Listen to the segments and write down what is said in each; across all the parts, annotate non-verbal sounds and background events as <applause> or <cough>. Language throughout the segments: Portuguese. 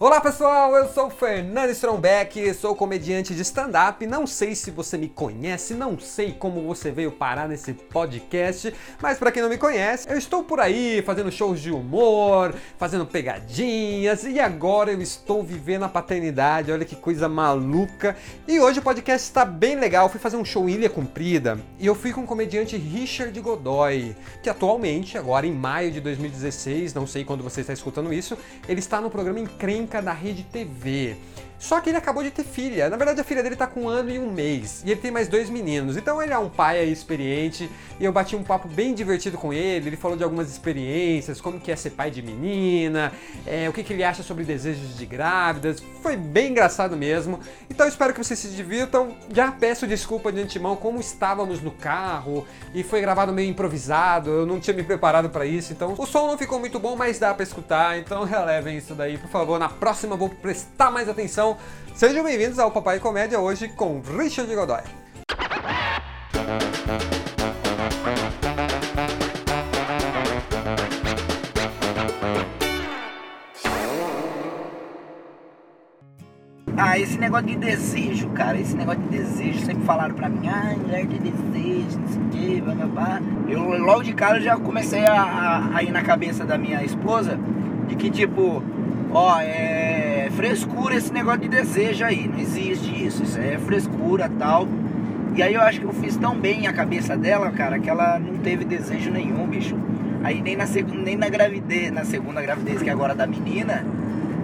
Olá pessoal, eu sou o Fernando Strombeck, sou comediante de stand-up. Não sei se você me conhece, não sei como você veio parar nesse podcast, mas para quem não me conhece, eu estou por aí fazendo shows de humor, fazendo pegadinhas e agora eu estou vivendo a paternidade. Olha que coisa maluca! E hoje o podcast está bem legal. Eu fui fazer um show Ilha Comprida e eu fui com o comediante Richard Godoy, que atualmente, agora em maio de 2016, não sei quando você está escutando isso, ele está no programa Encrenca da Rede TV. Só que ele acabou de ter filha. Na verdade, a filha dele tá com um ano e um mês. E ele tem mais dois meninos. Então ele é um pai aí experiente. E eu bati um papo bem divertido com ele. Ele falou de algumas experiências, como que é ser pai de menina, é, o que, que ele acha sobre desejos de grávidas. Foi bem engraçado mesmo. Então espero que vocês se divirtam. Já peço desculpa de antemão, como estávamos no carro e foi gravado meio improvisado. Eu não tinha me preparado para isso. Então o som não ficou muito bom, mas dá para escutar. Então relevem isso daí, por favor. Na próxima vou prestar mais atenção então, sejam bem-vindos ao Papai Comédia hoje com Richard Godoy. Ah, esse negócio de desejo, cara, esse negócio de desejo, sempre falaram pra mim, ah, mulher de desejo, não sei o que, blá. Eu logo de cara já comecei a, a, a ir na cabeça da minha esposa de que tipo, ó, é frescura esse negócio de desejo aí. Não existe isso. Isso é frescura tal. E aí eu acho que eu fiz tão bem a cabeça dela, cara, que ela não teve desejo nenhum, bicho. Aí nem na, segunda, nem na gravidez, na segunda gravidez, que é agora da menina,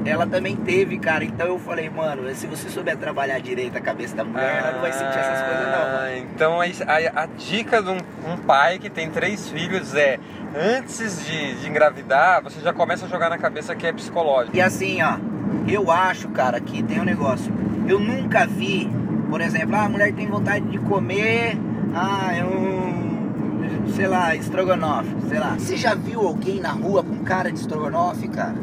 ela também teve, cara. Então eu falei, mano, se você souber trabalhar direito a cabeça da mulher, ah, ela não vai sentir essas coisas não, mano. Ah, então a, a, a dica de um, um, pai que tem três filhos é antes de, de engravidar, você já começa a jogar na cabeça que é psicológico. E assim, ó, eu acho, cara, que tem um negócio. Eu nunca vi, por exemplo, ah, a mulher tem vontade de comer, ah, é um, sei lá, estrogonofe, sei lá. Você já viu alguém na rua com cara de estrogonofe, cara?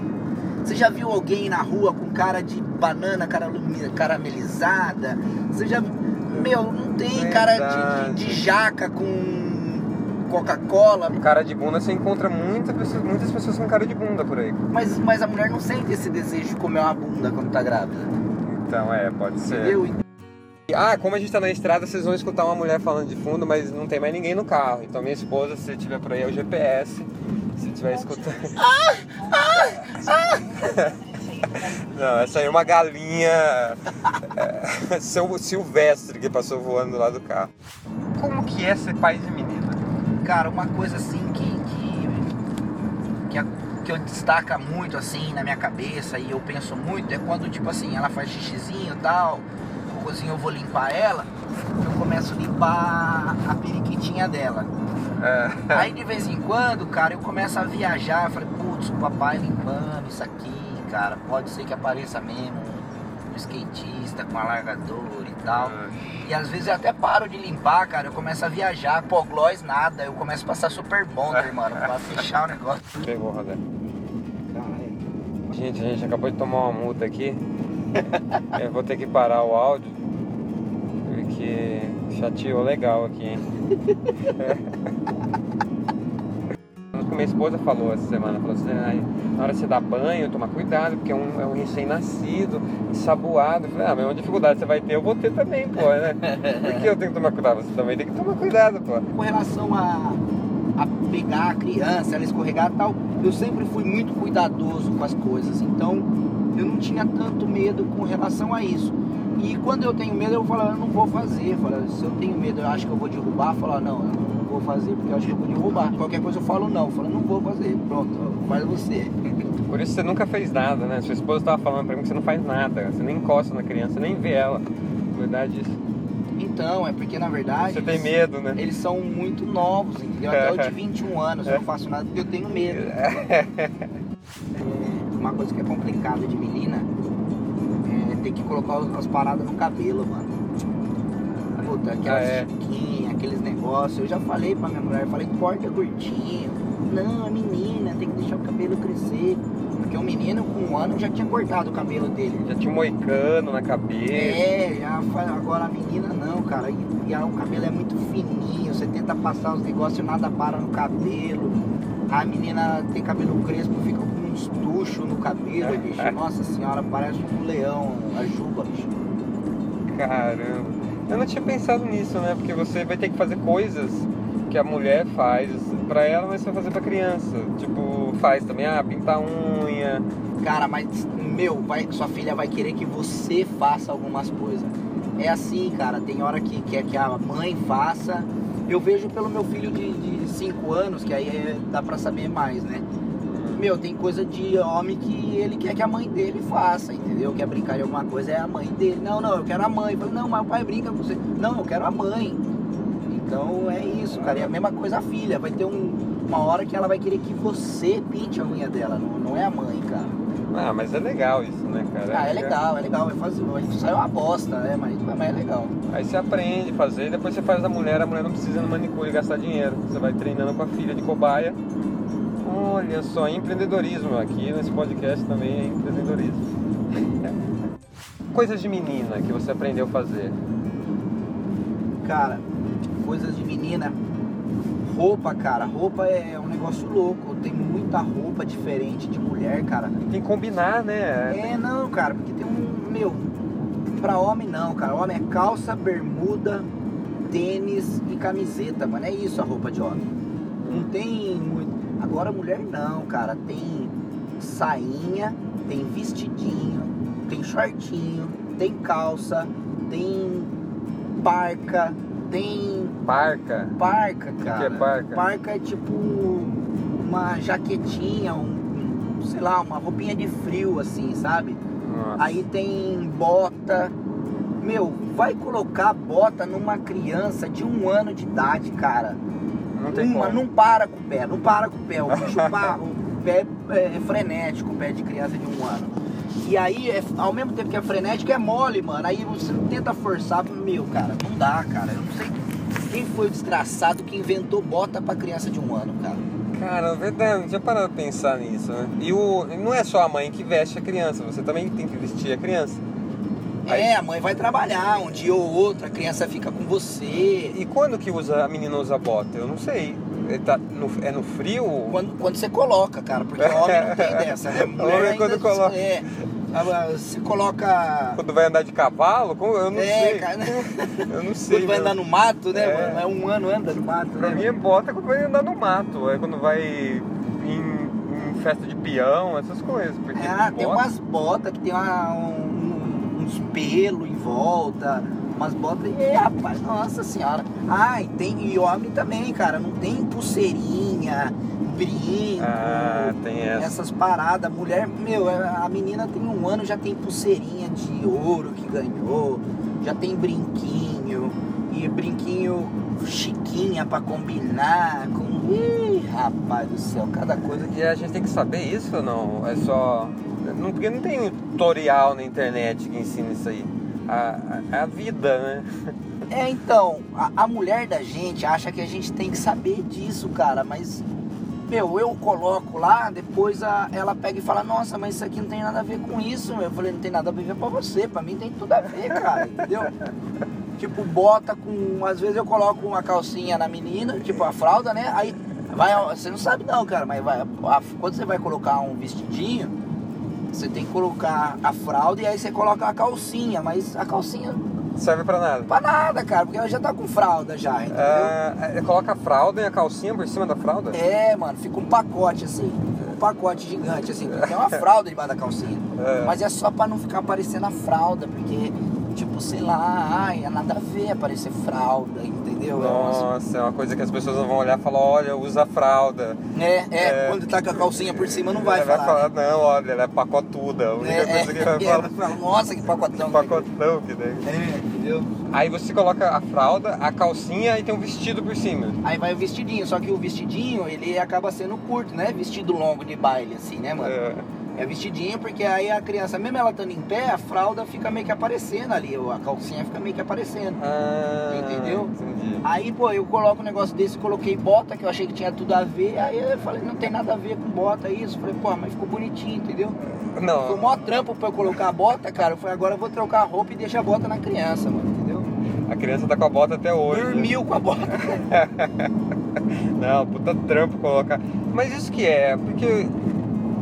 Você já viu alguém na rua com cara de banana caramelizada? Você já. Meu, não tem cara de, de, de jaca com Coca-Cola. Cara de bunda, você encontra muita pessoa, muitas pessoas com cara de bunda por aí. Mas, mas a mulher não sente esse desejo de comer uma bunda quando tá grávida. Então, é, pode ser. Entendeu? Ah, como a gente tá na estrada, vocês vão escutar uma mulher falando de fundo, mas não tem mais ninguém no carro. Então minha esposa, se estiver por aí, é o GPS. Se estiver escutando. Ah! Ah! Ah! Não, essa aí é uma galinha é, <laughs> silvestre que passou voando do lado do carro. Como que é ser pai de menina? Cara, uma coisa assim que, que, que, eu destaca muito assim na minha cabeça e eu penso muito é quando, tipo assim, ela faz xixizinho e tal, cozinho eu vou limpar ela, eu começo a limpar a periquitinha dela. É. Aí de vez em quando, cara, eu começo a viajar, eu falei, putz, o papai limpando isso aqui, cara, pode ser que apareça mesmo um skatista com alargador e tal. É. E às vezes eu até paro de limpar, cara. Eu começo a viajar, pô, gloss nada. Eu começo a passar super bonder, mano, pra <laughs> fechar o negócio. Pegou, Rodé. Gente, a gente acabou de tomar uma multa aqui. eu vou ter que parar o áudio. Porque chateou legal aqui, hein? <laughs> minha esposa falou essa semana, falou assim, na hora de você dar banho, tomar cuidado, porque é um, é um recém-nascido, ensaboado. Eu falei, ah, mas uma dificuldade você vai ter, eu vou ter também, pô, né? <laughs> Por que eu tenho que tomar cuidado? Você também tem que tomar cuidado, pô. Com relação a, a pegar a criança, ela escorregar e tal, eu sempre fui muito cuidadoso com as coisas, então eu não tinha tanto medo com relação a isso. E quando eu tenho medo, eu falo, eu não vou fazer. Eu falo, se eu tenho medo, eu acho que eu vou derrubar, eu falo, não, eu não vou fazer porque eu acho que eu vou derrubar. Qualquer coisa eu falo não, eu falo, não vou fazer, pronto, faz você. Por isso você nunca fez nada, né? Sua esposa estava falando pra mim que você não faz nada, você nem encosta na criança, nem vê ela. Verdade isso. Então, é porque na verdade. Você tem medo, né? Eles são muito novos, entendeu? Até eu de <laughs> 21 anos eu não faço nada porque eu tenho medo. É, <laughs> uma coisa que é complicada de menina é ter que colocar as paradas no cabelo, mano. Puta, aquelas ah, é. chiquinhas, aqueles negócios. Eu já falei pra minha mulher, falei, corta curtinho. Não, a menina tem que deixar o cabelo crescer. Porque o menino com um ano já tinha cortado o cabelo dele. Já tinha um moicano na cabeça. É, já, agora a menina não, cara. E, e o cabelo é muito fininho, você tenta passar os negócios e nada para no cabelo. A menina tem cabelo crespo, fica com uns tuchos no cabelo, bicho. <laughs> Nossa senhora, parece um leão, a juba, bicho. Caramba. Eu não tinha pensado nisso, né? Porque você vai ter que fazer coisas que a mulher faz pra ela, mas você vai fazer pra criança. Tipo, faz também, ah, pintar unha. Cara, mas, meu, vai, sua filha vai querer que você faça algumas coisas. É assim, cara, tem hora que quer que a mãe faça. Eu vejo pelo meu filho de 5 anos, que aí é, dá pra saber mais, né? Meu, tem coisa de homem que ele quer que a mãe dele faça, entendeu? Quer brincar de alguma coisa, é a mãe dele. Não, não, eu quero a mãe. Eu falo, não, mas o pai brinca com você. Não, eu quero a mãe. Então é isso, cara. E a mesma coisa a filha. Vai ter um, uma hora que ela vai querer que você pinte a unha dela, não, não é a mãe, cara. Ah, mas é legal isso, né, cara? Ah, é legal, é legal. Fazer, vai sair uma bosta, né? Mas, mas é legal. Aí você aprende a fazer, depois você faz da mulher, a mulher não precisa no manicure gastar dinheiro. Você vai treinando com a filha de cobaia. Olha só, empreendedorismo aqui nesse podcast também é empreendedorismo. <laughs> Coisas de menina que você aprendeu a fazer. Cara, coisas de menina. Roupa, cara, roupa é um negócio louco. Tem muita roupa diferente de mulher, cara. Tem que combinar, né? É, não, cara, porque tem um. Meu, pra homem não, cara. Homem é calça, bermuda, tênis e camiseta, mano. É isso a roupa de homem. Não tem muito. Agora mulher não, cara. Tem sainha, tem vestidinho, tem shortinho, tem calça, tem parca, tem. Parca? Parca, cara. O que é parca? Parca é tipo uma jaquetinha, um, sei lá, uma roupinha de frio, assim, sabe? Nossa. Aí tem bota. Meu, vai colocar bota numa criança de um ano de idade, cara. Não tem Uma, como. não para com o pé, não para com o pé. O bicho para, o pé é frenético, o pé de criança de um ano. E aí, é- ao mesmo tempo que é frenético, é mole, mano. Aí você tenta forçar, meu, cara, não dá, cara. Eu não sei quem foi o desgraçado que inventou bota pra criança de um ano, cara. Cara, é verdade, não tinha parado pra pensar nisso, né? E o, não é só a mãe que veste a criança, você também tem que vestir a criança. Aí- É, a mãe vai trabalhar, um dia ou outro, a criança fica com você. E quando que usa, a menina usa bota? Eu não sei. É, tá no, é no frio? Quando, quando você coloca, cara, porque o homem não tem <laughs> dessa, né? Ainda- quando coloca. É. Você coloca. Quando vai andar de cavalo? Como? Eu não É, sei. cara. Eu não <laughs> sei. Quando vai andar no mato, né, É. mano? É um ano anda no mato, Pra né? mim é bota quando vai andar no mato. É quando vai em, em festa de peão, essas coisas. Porque Ah, tem bota- umas botas que tem uma- um- uns pelos em volta, umas botas. E rapaz, nossa senhora. Ah, e tem e homem também, cara. Não tem pulseirinha, brinco. Ah, tem essa. Essas paradas, mulher, meu, a menina tem um ano, já tem pulseirinha de ouro que ganhou, já tem brinquinho, e brinquinho chiquinha pra combinar com. Ih, rapaz do céu, cada coisa que. E a gente tem que saber isso ou não? É só. Não, porque não tem tutorial na internet que ensina isso aí. A, a, a vida, né? É, então, a, a mulher da gente acha que a gente tem que saber disso, cara, mas. Meu, eu coloco lá, depois a- ela pega e fala, nossa, mas isso aqui não tem nada a ver com isso, meu. Eu falei, não tem nada a ver pra você, pra mim tem tudo a ver, cara, entendeu? <laughs> Tipo, bota com. Às vezes eu coloco uma calcinha na menina, tipo a fralda, né? Aí vai. Você não sabe não, cara, mas vai. a- quando você vai colocar um vestidinho, você tem que colocar a fralda e aí você coloca a calcinha, mas a calcinha Serve pra nada. Pra nada, cara, porque ela já tá com fralda já, entendeu? É, é, coloca a fralda e a calcinha por cima da fralda? É, mano, fica um pacote assim, um pacote gigante assim, tem uma <laughs> fralda debaixo da calcinha. É. Mas é só pra não ficar aparecendo a fralda, porque, tipo, sei lá, ai, é nada a ver aparecer fralda, entendeu? É Nossa, é uma coisa que as pessoas vão olhar e falar, olha, usa fralda. É, é, É. quando tá com a calcinha por cima não vai Ela falar. vai falar, não, olha, ela é pacotuda. A única É, coisa que é, vai é, falar. Nossa, que pacotão. Pacotão que tem. É, entendeu? Aí você coloca a fralda, a calcinha e tem um vestido por cima. Aí vai o vestidinho, só que o vestidinho, ele acaba sendo curto, né? Vestido longo de baile, assim, né, mano? É. É vestidinho, porque aí a criança, mesmo ela estando em pé, a fralda fica meio que aparecendo ali, a calcinha fica meio que aparecendo. Ah, Entendeu? Entendi. Aí, pô, eu coloco um negócio desse, coloquei bota, que eu achei que tinha tudo a ver, aí eu falei, não tem nada a ver com bota isso. Falei, pô, mas ficou bonitinho, entendeu? Foi o Não, maior trampo pra eu colocar a bota, cara. Eu falei, agora eu vou trocar a roupa e deixar a bota na criança, mano, entendeu? a criança tá com a bota até hoje. Dormiu com a bota. <laughs> Não, puta trampo colocar. Mas isso que é, porque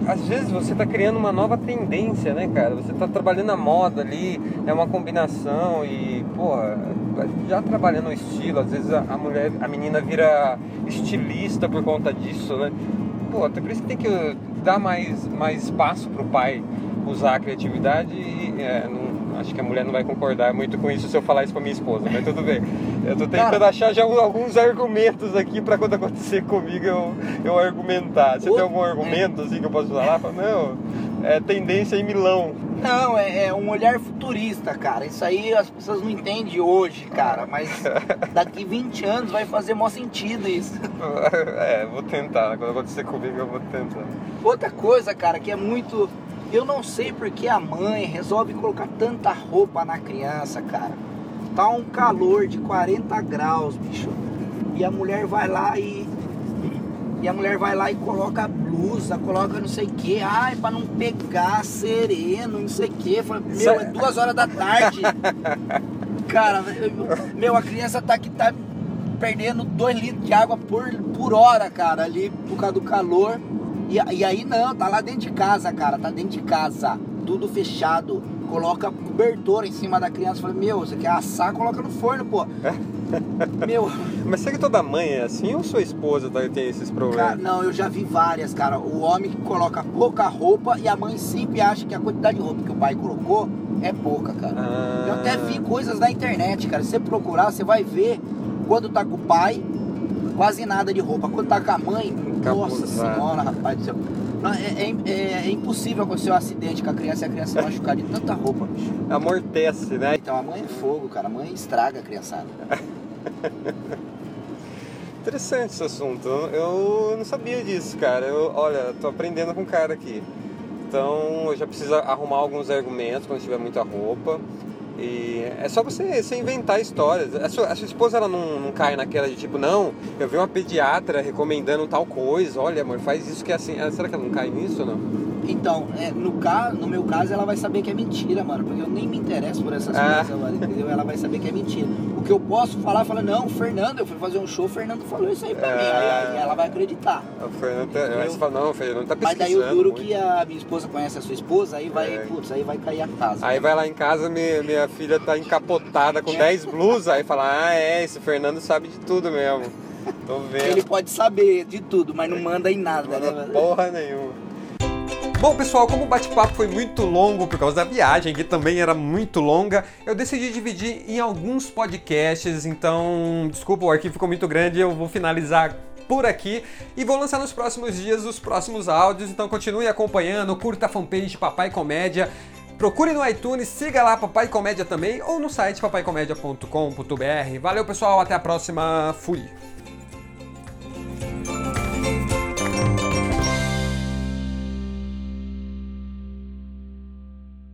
às vezes você está criando uma nova tendência, né, cara? Você está trabalhando a moda ali, é uma combinação e, pô, já trabalhando o estilo, às vezes a, mulher, a menina vira estilista por conta disso, né? Pô, até por isso que tem que dar mais, mais espaço pro pai usar a criatividade e é, acho que a mulher não vai concordar muito com isso se eu falar isso pra minha esposa, mas tudo bem. Eu tô tentando Cara, achar já alguns argumentos aqui para quando acontecer comigo eu, eu argumentar. Você o... tem algum argumento assim que eu posso falar? Falo, não, é tendência em Milão. Não, é, é, um olhar futurista, cara. Isso aí as pessoas não entendem hoje, cara. Mas <laughs> daqui 20 anos vai fazer maior sentido isso. É, vou tentar. Quando acontecer comigo, eu vou tentar. Outra coisa, cara, que é muito. Eu não sei porque a mãe resolve colocar tanta roupa na criança, cara. Tá um calor de 40 graus, bicho. E a mulher vai lá e e a mulher vai lá e coloca blusa, coloca não sei o que, ai, pra não pegar sereno, não sei o que. Meu, é duas horas da tarde. <laughs> Cara, meu, a criança tá aqui, tá perdendo dois litros de água por, por hora, cara, ali por causa do calor. E, e aí não, tá lá dentro de casa, cara, tá dentro de casa, tudo fechado. Coloca cobertor em cima da criança. Falei, meu, você quer assar, coloca no forno, pô. <laughs> Meu. Mas será que toda mãe é assim ou sua esposa tá, tem esses problemas? Cara, não, eu já vi várias, cara. O homem coloca pouca roupa e a mãe sempre acha que a quantidade de roupa que o pai colocou é pouca, cara. Ah. Eu até vi coisas na internet, cara. Se você procurar, você vai ver quando tá com o pai, quase nada de roupa. Quando tá com a mãe, nossa senhora, rapaz do céu. Não, é, é, é, é, impossível acontecer um acidente com a criança e a criança machucar de tanta roupa, bicho. Amortece, né? Então a mãe é fogo, cara. A mãe estraga a criançada. <laughs> Interessante esse assunto. Eu não sabia disso, cara. Eu, olha, tô aprendendo com o cara aqui. Então eu já preciso arrumar alguns argumentos quando tiver muita roupa. E é só você, você inventar histórias. A sua, a sua esposa ela não, não, cai naquela de tipo, não, eu vi uma pediatra recomendando tal coisa, olha amor, faz isso que é assim. Ah, será que ela não cai nisso ou não? Então, é, no, caso, no meu caso, ela vai saber que é mentira, mano. Porque eu nem me interesso por essas ah. coisas, mano, entendeu? Ela vai saber que é mentira. O que eu posso falar, fala, não, o Fernando, eu fui fazer um show, o Fernando falou isso aí pra mim. Aí, aí, ela vai acreditar. O Fernando tá, aí você fala, não, o Fernando tá pesquisando. Mas daí eu duro que a minha esposa conhece a sua esposa, aí vai, é. putz, aí vai cair a casa. Aí vai lá em casa, minha, minha filha tá encapotada com 10 blusas, aí fala, ah, é, esse Fernando sabe de tudo mesmo. Tô vendo. Ele pode saber de tudo, mas não manda em nada, não manda né? Porra nenhuma. Bom, pessoal, como o bate-papo foi muito longo por causa da viagem, que também era muito longa, eu decidi dividir em alguns podcasts, então, desculpa, o arquivo ficou muito grande, eu vou finalizar por aqui e vou lançar nos próximos dias os próximos áudios, então continue acompanhando, curta a fanpage Papai Comédia, Procure no iTunes, siga lá Papai Comédia também ou no site papaicomédia.com.br. Valeu, pessoal, até a próxima. Fui.